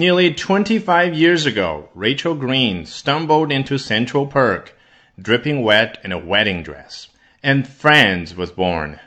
Nearly 25 years ago, Rachel Green stumbled into Central Perk, dripping wet in a wedding dress, and Friends was born.